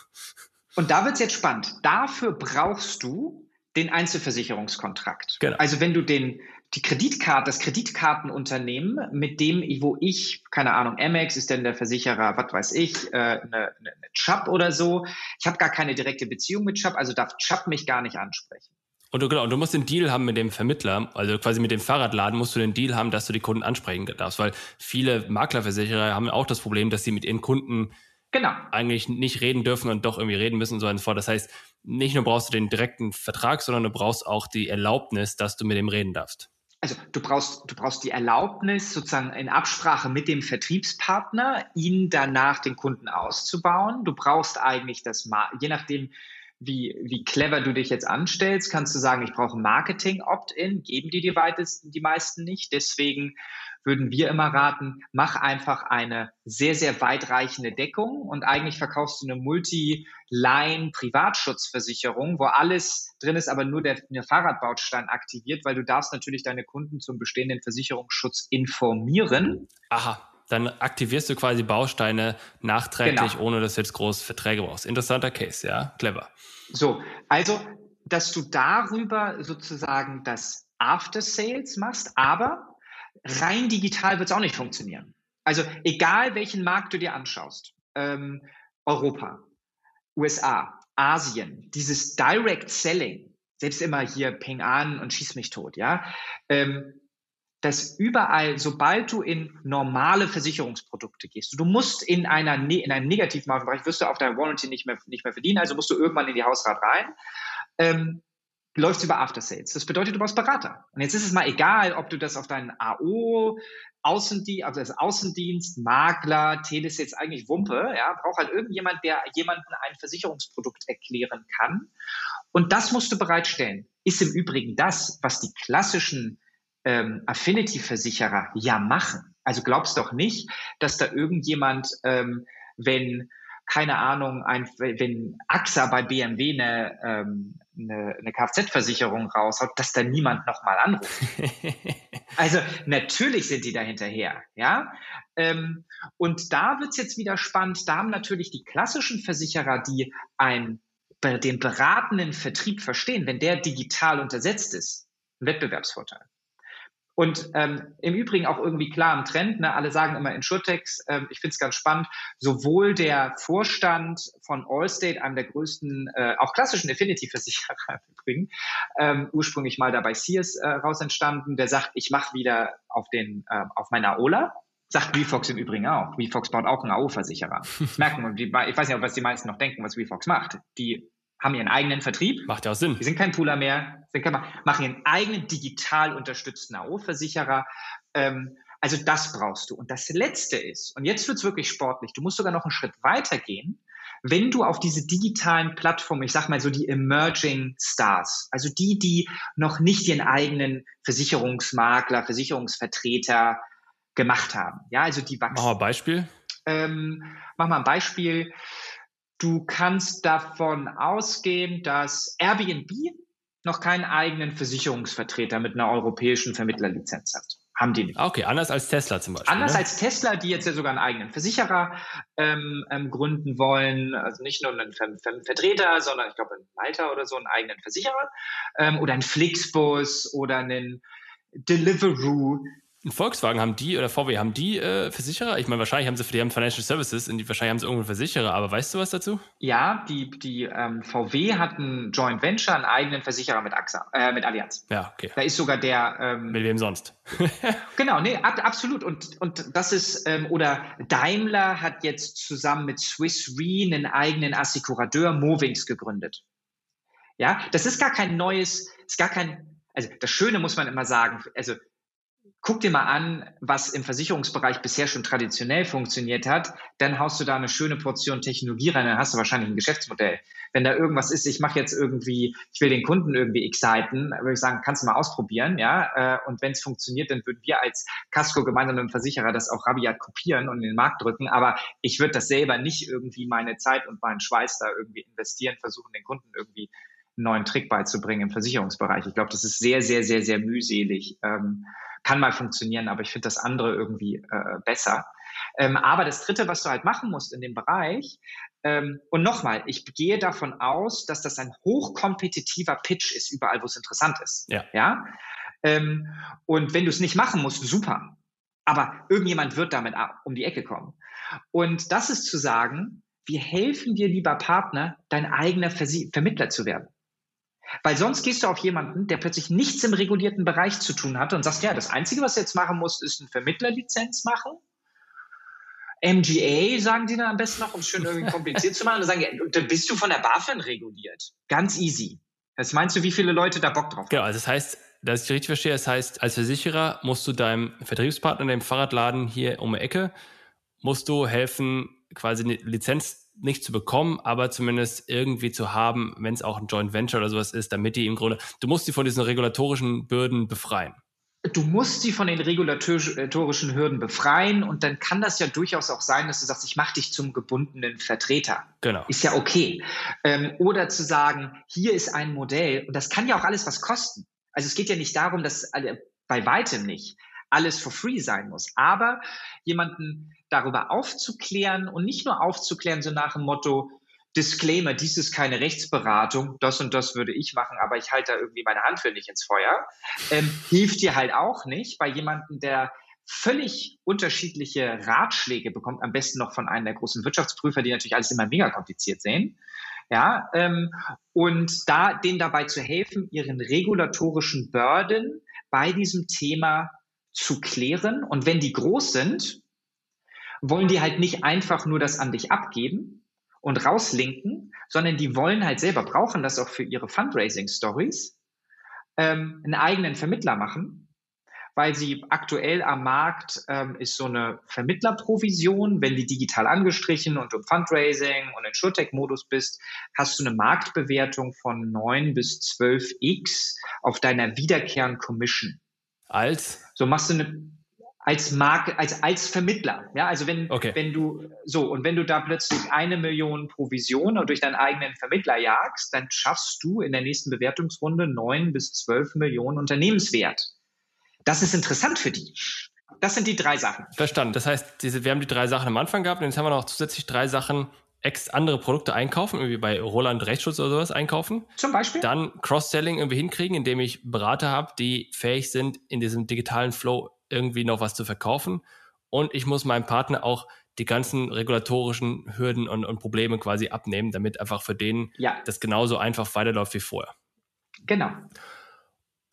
Und da wird es jetzt spannend. Dafür brauchst du den Einzelversicherungskontrakt. Genau. Also wenn du den die Kreditkarte, das Kreditkartenunternehmen, mit dem, wo ich, keine Ahnung, Amex ist denn der Versicherer, was weiß ich, äh, eine, eine Chubb oder so. Ich habe gar keine direkte Beziehung mit Chubb, also darf Chubb mich gar nicht ansprechen. Und du, genau, und du musst den Deal haben mit dem Vermittler, also quasi mit dem Fahrradladen musst du den Deal haben, dass du die Kunden ansprechen darfst, weil viele Maklerversicherer haben auch das Problem, dass sie mit ihren Kunden genau. eigentlich nicht reden dürfen und doch irgendwie reden müssen und so fort. Das heißt, nicht nur brauchst du den direkten Vertrag, sondern du brauchst auch die Erlaubnis, dass du mit dem reden darfst also du brauchst, du brauchst die Erlaubnis, sozusagen in Absprache mit dem Vertriebspartner, ihn danach den Kunden auszubauen. Du brauchst eigentlich das, je nachdem, wie, wie clever du dich jetzt anstellst, kannst du sagen, ich brauche Marketing-Opt-in, geben die die, weitesten, die meisten nicht. Deswegen würden wir immer raten, mach einfach eine sehr, sehr weitreichende Deckung und eigentlich verkaufst du eine Multi-Line-Privatschutzversicherung, wo alles drin ist, aber nur der, der Fahrradbaustein aktiviert, weil du darfst natürlich deine Kunden zum bestehenden Versicherungsschutz informieren. Aha dann aktivierst du quasi Bausteine nachträglich, genau. ohne dass du jetzt groß Verträge brauchst. Interessanter Case, ja, clever. So, also, dass du darüber sozusagen das After Sales machst, aber rein digital wird es auch nicht funktionieren. Also egal welchen Markt du dir anschaust, ähm, Europa, USA, Asien, dieses Direct Selling, selbst immer hier Ping an und schieß mich tot, ja, ähm, dass überall, sobald du in normale Versicherungsprodukte gehst, du musst in einer ne, in einem Negativmargenbereich wirst du auf deiner Warranty nicht mehr nicht mehr verdienen, also musst du irgendwann in die Hausrat rein. Ähm, läuft über After Sales. Das bedeutet, du brauchst Berater. Und jetzt ist es mal egal, ob du das auf deinen AO, Außendienst, also das Außendienst, Makler, Telesales, eigentlich Wumpe, ja, braucht halt irgendjemand, der jemanden ein Versicherungsprodukt erklären kann. Und das musst du bereitstellen. Ist im Übrigen das, was die klassischen ähm, Affinity-Versicherer ja machen. Also glaubst doch nicht, dass da irgendjemand, ähm, wenn keine Ahnung, ein, wenn AXA bei BMW eine, ähm, eine, eine Kfz-Versicherung raushaut, dass da niemand nochmal anruft. also natürlich sind die da hinterher, ja. Ähm, und da wird's jetzt wieder spannend. Da haben natürlich die klassischen Versicherer, die ein, den beratenden Vertrieb verstehen, wenn der digital untersetzt ist, einen Wettbewerbsvorteil. Und ähm, im Übrigen auch irgendwie klar im Trend, ne? alle sagen immer Insurtechs, ähm, ich finde es ganz spannend, sowohl der Vorstand von Allstate, einem der größten, äh, auch klassischen Affinity-Versicherer im Übrigen, ähm, ursprünglich mal dabei Sears äh, raus entstanden, der sagt, ich mache wieder auf, den, äh, auf meiner Ola, Sagt WeFox im Übrigen auch. WeFox baut auch einen AO-Versicherer. merken wir. Ich weiß nicht, was die meisten noch denken, was WeFox macht. Die haben ihren eigenen Vertrieb. Macht ja auch Sinn. Die sind kein Pooler mehr, sind kein, machen ihren eigenen digital unterstützten AO-Versicherer. Ähm, also das brauchst du. Und das Letzte ist, und jetzt wird's wirklich sportlich, du musst sogar noch einen Schritt weiter gehen, wenn du auf diese digitalen Plattformen, ich sag mal so die Emerging Stars, also die, die noch nicht ihren eigenen Versicherungsmakler, Versicherungsvertreter gemacht haben. Ja, also die wachsen. Mach mal ein Beispiel. Ähm, mach mal ein Beispiel. Du kannst davon ausgehen, dass Airbnb noch keinen eigenen Versicherungsvertreter mit einer europäischen Vermittlerlizenz hat. haben die nicht. Ah, okay, anders als Tesla zum Beispiel. Anders ne? als Tesla, die jetzt ja sogar einen eigenen Versicherer ähm, ähm, gründen wollen, also nicht nur einen Ver Ver Vertreter, sondern ich glaube in Malta oder so einen eigenen Versicherer ähm, oder einen Flixbus oder einen Deliveroo, Volkswagen haben die oder VW haben die äh, Versicherer? Ich meine, wahrscheinlich haben sie, die haben Financial Services, und die, wahrscheinlich haben sie irgendwo Versicherer, aber weißt du was dazu? Ja, die, die ähm, VW hat ein Joint Venture, einen eigenen Versicherer mit AXA, äh, mit Allianz. Ja, okay. Da ist sogar der. Ähm, mit wem sonst? genau, nee, ab, absolut. Und, und das ist, ähm, oder Daimler hat jetzt zusammen mit Swiss Re einen eigenen Assekurateur Movings gegründet. Ja, das ist gar kein neues, ist gar kein, also das Schöne muss man immer sagen, also guck dir mal an, was im Versicherungsbereich bisher schon traditionell funktioniert hat, dann haust du da eine schöne Portion Technologie rein, dann hast du wahrscheinlich ein Geschäftsmodell. Wenn da irgendwas ist, ich mache jetzt irgendwie, ich will den Kunden irgendwie exciten, würde ich sagen, kannst du mal ausprobieren, ja. Äh, und wenn es funktioniert, dann würden wir als Casco gemeinsam mit dem Versicherer das auch rabiat kopieren und in den Markt drücken. Aber ich würde das selber nicht irgendwie meine Zeit und meinen Schweiß da irgendwie investieren, versuchen, den Kunden irgendwie einen neuen Trick beizubringen im Versicherungsbereich. Ich glaube, das ist sehr, sehr, sehr, sehr mühselig. Ähm, kann mal funktionieren, aber ich finde das andere irgendwie äh, besser. Ähm, aber das Dritte, was du halt machen musst in dem Bereich, ähm, und nochmal, ich gehe davon aus, dass das ein hochkompetitiver Pitch ist, überall, wo es interessant ist. Ja. ja? Ähm, und wenn du es nicht machen musst, super. Aber irgendjemand wird damit um die Ecke kommen. Und das ist zu sagen, wir helfen dir, lieber Partner, dein eigener Vermittler zu werden. Weil sonst gehst du auf jemanden, der plötzlich nichts im regulierten Bereich zu tun hat und sagst, ja, das Einzige, was du jetzt machen musst, ist eine Vermittlerlizenz machen. MGA sagen die dann am besten noch, um es schön irgendwie kompliziert zu machen. Und dann sagen, ja, dann bist du von der BaFin reguliert. Ganz easy. Was meinst du, wie viele Leute da Bock drauf haben? Genau, also das heißt, dass ich richtig verstehe, das heißt, als Versicherer musst du deinem Vertriebspartner, dem Fahrradladen hier um die Ecke, musst du helfen, quasi eine Lizenz nicht zu bekommen, aber zumindest irgendwie zu haben, wenn es auch ein Joint Venture oder sowas ist, damit die im Grunde, du musst sie von diesen regulatorischen Bürden befreien. Du musst sie von den regulatorischen Hürden befreien und dann kann das ja durchaus auch sein, dass du sagst, ich mache dich zum gebundenen Vertreter. Genau. Ist ja okay. Ähm, oder zu sagen, hier ist ein Modell und das kann ja auch alles was kosten. Also es geht ja nicht darum, dass alle, bei weitem nicht alles for free sein muss. Aber jemanden darüber aufzuklären und nicht nur aufzuklären, so nach dem Motto, Disclaimer, dies ist keine Rechtsberatung, das und das würde ich machen, aber ich halte da irgendwie meine Hand für nicht ins Feuer, ähm, hilft dir halt auch nicht bei jemandem, der völlig unterschiedliche Ratschläge bekommt, am besten noch von einem der großen Wirtschaftsprüfer, die natürlich alles immer mega kompliziert sehen. Ja, ähm, und da denen dabei zu helfen, ihren regulatorischen Burden bei diesem Thema zu klären. Und wenn die groß sind, wollen die halt nicht einfach nur das an dich abgeben und rauslinken, sondern die wollen halt selber, brauchen das auch für ihre Fundraising-Stories, ähm, einen eigenen Vermittler machen, weil sie aktuell am Markt ähm, ist so eine Vermittlerprovision, wenn die digital angestrichen und im Fundraising und in SureTech-Modus bist, hast du eine Marktbewertung von 9 bis 12 x auf deiner wiederkehrenden Commission. Als? So machst du eine, als Marke, als, als Vermittler. Ja, also wenn, okay. wenn du, so, und wenn du da plötzlich eine Million Provision durch deinen eigenen Vermittler jagst, dann schaffst du in der nächsten Bewertungsrunde neun bis zwölf Millionen Unternehmenswert. Das ist interessant für die. Das sind die drei Sachen. Verstanden. Das heißt, diese, wir haben die drei Sachen am Anfang gehabt und jetzt haben wir noch zusätzlich drei Sachen, ex andere Produkte einkaufen, irgendwie bei Roland Rechtsschutz oder sowas einkaufen. Zum Beispiel. Dann Cross-Selling irgendwie hinkriegen, indem ich Berater habe, die fähig sind, in diesem digitalen Flow irgendwie noch was zu verkaufen. Und ich muss meinem Partner auch die ganzen regulatorischen Hürden und, und Probleme quasi abnehmen, damit einfach für den ja. das genauso einfach weiterläuft wie vorher. Genau.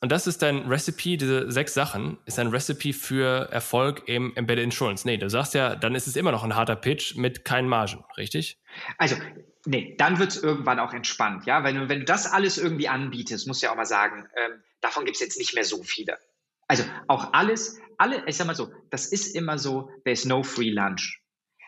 Und das ist dein Recipe, diese sechs Sachen, ist ein Recipe für Erfolg im Embedded Insurance. Nee, du sagst ja, dann ist es immer noch ein harter Pitch mit keinen Margen, richtig? Also, nee, dann wird es irgendwann auch entspannt, ja. Wenn, wenn du das alles irgendwie anbietest, musst du ja auch mal sagen, ähm, davon gibt es jetzt nicht mehr so viele. Also auch alles, alle, ich sag mal so, das ist immer so, there's no free lunch.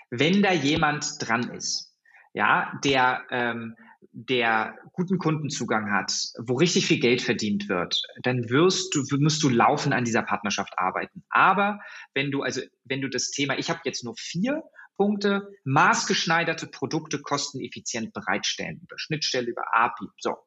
Wenn da jemand dran ist, ja, der ähm, der guten Kundenzugang hat, wo richtig viel Geld verdient wird, dann wirst du, musst du laufen an dieser Partnerschaft arbeiten. Aber wenn du, also wenn du das Thema, ich habe jetzt nur vier Punkte, maßgeschneiderte Produkte kosteneffizient bereitstellen, über Schnittstelle, über API, so.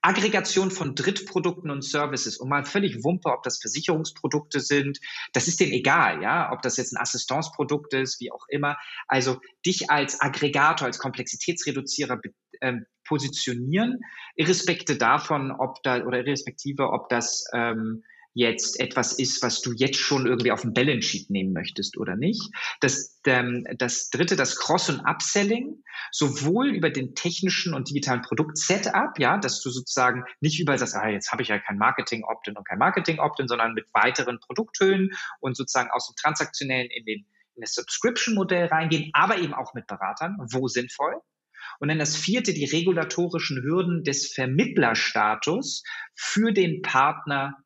Aggregation von Drittprodukten und Services und mal völlig Wumpe, ob das Versicherungsprodukte sind, das ist denen egal, ja, ob das jetzt ein Assistenzprodukt ist, wie auch immer. Also dich als Aggregator, als Komplexitätsreduzierer ähm, positionieren, irrespektive davon, ob da oder irrespektive, ob das ähm, jetzt etwas ist, was du jetzt schon irgendwie auf dem Balance Sheet nehmen möchtest oder nicht. Das, ähm, das dritte, das Cross- und Upselling, sowohl über den technischen und digitalen Produkt-Setup, ja, dass du sozusagen nicht überall sagst, ah, jetzt habe ich ja kein Marketing-Opt-in und kein Marketing-Opt-in, sondern mit weiteren Produkthöhen und sozusagen aus dem Transaktionellen in den in das Subscription-Modell reingehen, aber eben auch mit Beratern, wo sinnvoll. Und dann das vierte, die regulatorischen Hürden des Vermittlerstatus für den Partner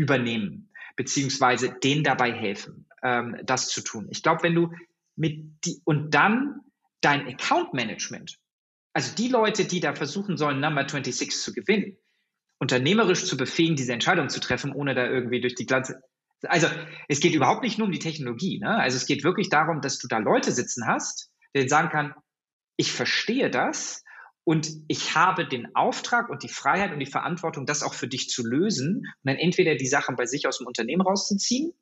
übernehmen, beziehungsweise denen dabei helfen, ähm, das zu tun. Ich glaube, wenn du mit die, und dann dein Account Management, also die Leute, die da versuchen sollen, Number 26 zu gewinnen, unternehmerisch zu befähigen, diese Entscheidung zu treffen, ohne da irgendwie durch die Glanze. Also es geht überhaupt nicht nur um die Technologie. Ne? Also es geht wirklich darum, dass du da Leute sitzen hast, denen sagen kann, ich verstehe das und ich habe den Auftrag und die Freiheit und die Verantwortung, das auch für dich zu lösen und dann entweder die Sachen bei sich aus dem Unternehmen rauszuziehen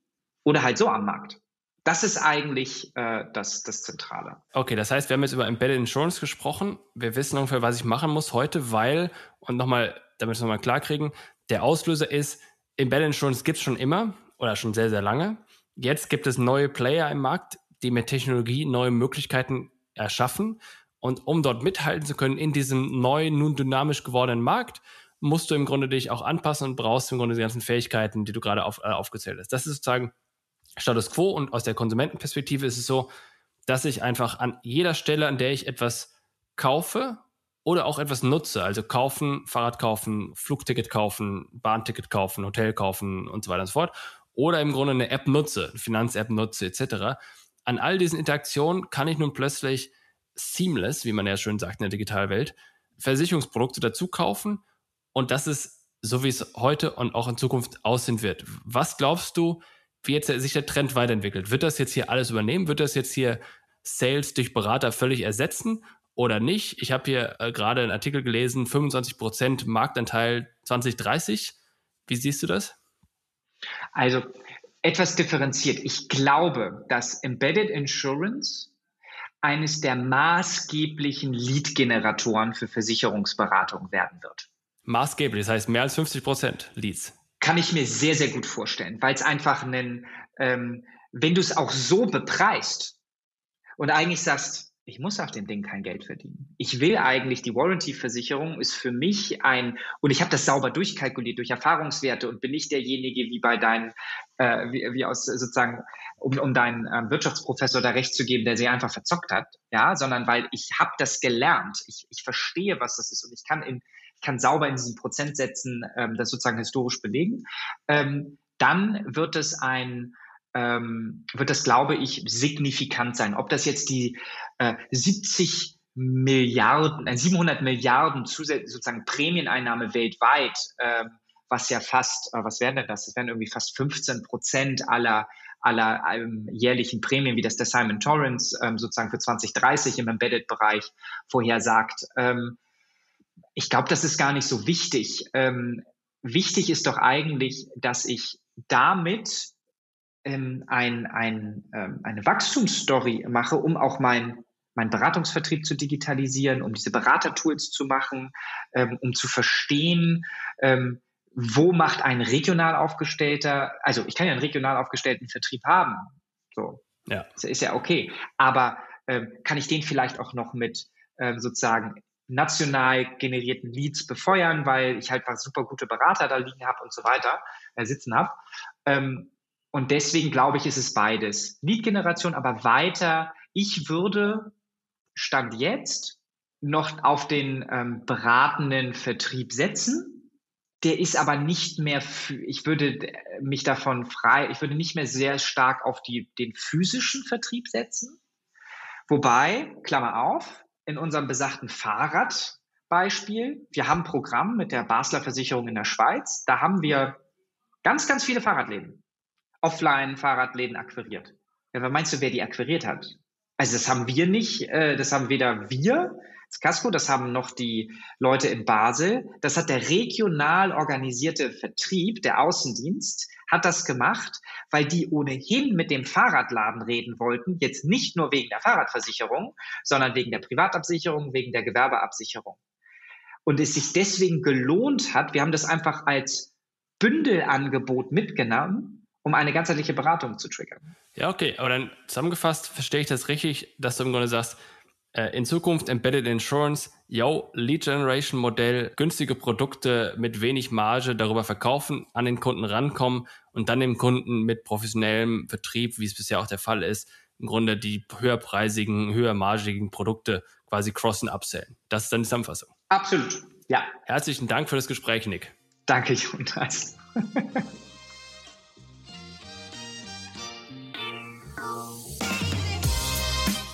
oder halt so am Markt. Das ist eigentlich äh, das, das Zentrale. Okay, das heißt, wir haben jetzt über Embedded Insurance gesprochen. Wir wissen ungefähr, was ich machen muss heute, weil, und nochmal, damit wir es nochmal klar kriegen, der Auslöser ist, Embedded Insurance gibt es schon immer oder schon sehr, sehr lange. Jetzt gibt es neue Player im Markt, die mit Technologie neue Möglichkeiten erschaffen. Und um dort mithalten zu können in diesem neuen, nun dynamisch gewordenen Markt, musst du im Grunde dich auch anpassen und brauchst im Grunde die ganzen Fähigkeiten, die du gerade auf, äh, aufgezählt hast. Das ist sozusagen Status quo und aus der Konsumentenperspektive ist es so, dass ich einfach an jeder Stelle, an der ich etwas kaufe oder auch etwas nutze, also kaufen, Fahrrad kaufen, Flugticket kaufen, Bahnticket kaufen, Hotel kaufen und so weiter und so fort, oder im Grunde eine App nutze, eine Finanz-App nutze etc. An all diesen Interaktionen kann ich nun plötzlich seamless, wie man ja schön sagt in der Digitalwelt, Versicherungsprodukte dazu kaufen und das ist so, wie es heute und auch in Zukunft aussehen wird. Was glaubst du, wie jetzt sich der Trend weiterentwickelt? Wird das jetzt hier alles übernehmen? Wird das jetzt hier Sales durch Berater völlig ersetzen oder nicht? Ich habe hier äh, gerade einen Artikel gelesen, 25% Marktanteil 2030. Wie siehst du das? Also etwas differenziert. Ich glaube, dass Embedded Insurance eines der maßgeblichen Lead-Generatoren für Versicherungsberatung werden wird. Maßgeblich, das heißt mehr als 50 Prozent Leads. Kann ich mir sehr, sehr gut vorstellen, weil es einfach einen, ähm, wenn du es auch so bepreist und eigentlich sagst, ich muss auf dem Ding kein Geld verdienen. Ich will eigentlich, die Warranty-Versicherung ist für mich ein, und ich habe das sauber durchkalkuliert durch Erfahrungswerte und bin nicht derjenige wie bei deinen, äh, wie, wie aus sozusagen, um, um deinen ähm, Wirtschaftsprofessor da recht zu geben, der sie einfach verzockt hat, ja, sondern weil ich habe das gelernt. Ich, ich verstehe, was das ist und ich kann in, ich kann sauber in diesen Prozentsätzen ähm, das sozusagen historisch belegen. Ähm, dann wird es ein ähm, wird das, glaube ich, signifikant sein. Ob das jetzt die äh, 70 Milliarden, äh, 700 Milliarden zusätzlich sozusagen Prämieneinnahme weltweit, äh, was ja fast, äh, was wären denn das? Das wären irgendwie fast 15 Prozent aller aller ähm, jährlichen Prämien, wie das der Simon Torrance ähm, sozusagen für 2030 im Embedded-Bereich vorhersagt. Ähm, ich glaube, das ist gar nicht so wichtig. Ähm, wichtig ist doch eigentlich, dass ich damit ähm, ein, ein, ähm, eine Wachstumsstory mache, um auch mein, meinen Beratungsvertrieb zu digitalisieren, um diese Beratertools zu machen, ähm, um zu verstehen, ähm, wo macht ein regional aufgestellter, also ich kann ja einen regional aufgestellten Vertrieb haben, so, ja. das ist ja okay, aber ähm, kann ich den vielleicht auch noch mit ähm, sozusagen national generierten Leads befeuern, weil ich halt super gute Berater da liegen habe und so weiter, äh, sitzen habe. Und deswegen glaube ich, ist es beides. Lead-Generation, aber weiter. Ich würde Stand jetzt noch auf den ähm, beratenden Vertrieb setzen. Der ist aber nicht mehr, ich würde äh, mich davon frei, ich würde nicht mehr sehr stark auf die, den physischen Vertrieb setzen. Wobei, Klammer auf, in unserem besagten Fahrradbeispiel, wir haben ein Programm mit der Basler Versicherung in der Schweiz, da haben wir ganz, ganz viele Fahrradläden. Offline-Fahrradläden akquiriert. Ja, was meinst du, wer die akquiriert hat? Also das haben wir nicht, äh, das haben weder wir, das Casco, das haben noch die Leute in Basel, das hat der regional organisierte Vertrieb, der Außendienst, hat das gemacht, weil die ohnehin mit dem Fahrradladen reden wollten, jetzt nicht nur wegen der Fahrradversicherung, sondern wegen der Privatabsicherung, wegen der Gewerbeabsicherung. Und es sich deswegen gelohnt hat, wir haben das einfach als Bündelangebot mitgenommen, um eine ganzheitliche Beratung zu triggern. Ja, okay, aber dann zusammengefasst verstehe ich das richtig, dass du im Grunde sagst, äh, in Zukunft Embedded Insurance, yo, Lead Generation Modell, günstige Produkte mit wenig Marge darüber verkaufen, an den Kunden rankommen und dann dem Kunden mit professionellem Vertrieb, wie es bisher auch der Fall ist, im Grunde die höherpreisigen, höhermargigen Produkte quasi crossen, upsellen. Das ist dann die Zusammenfassung. Absolut, ja. Herzlichen Dank für das Gespräch, Nick. Danke, Jonas.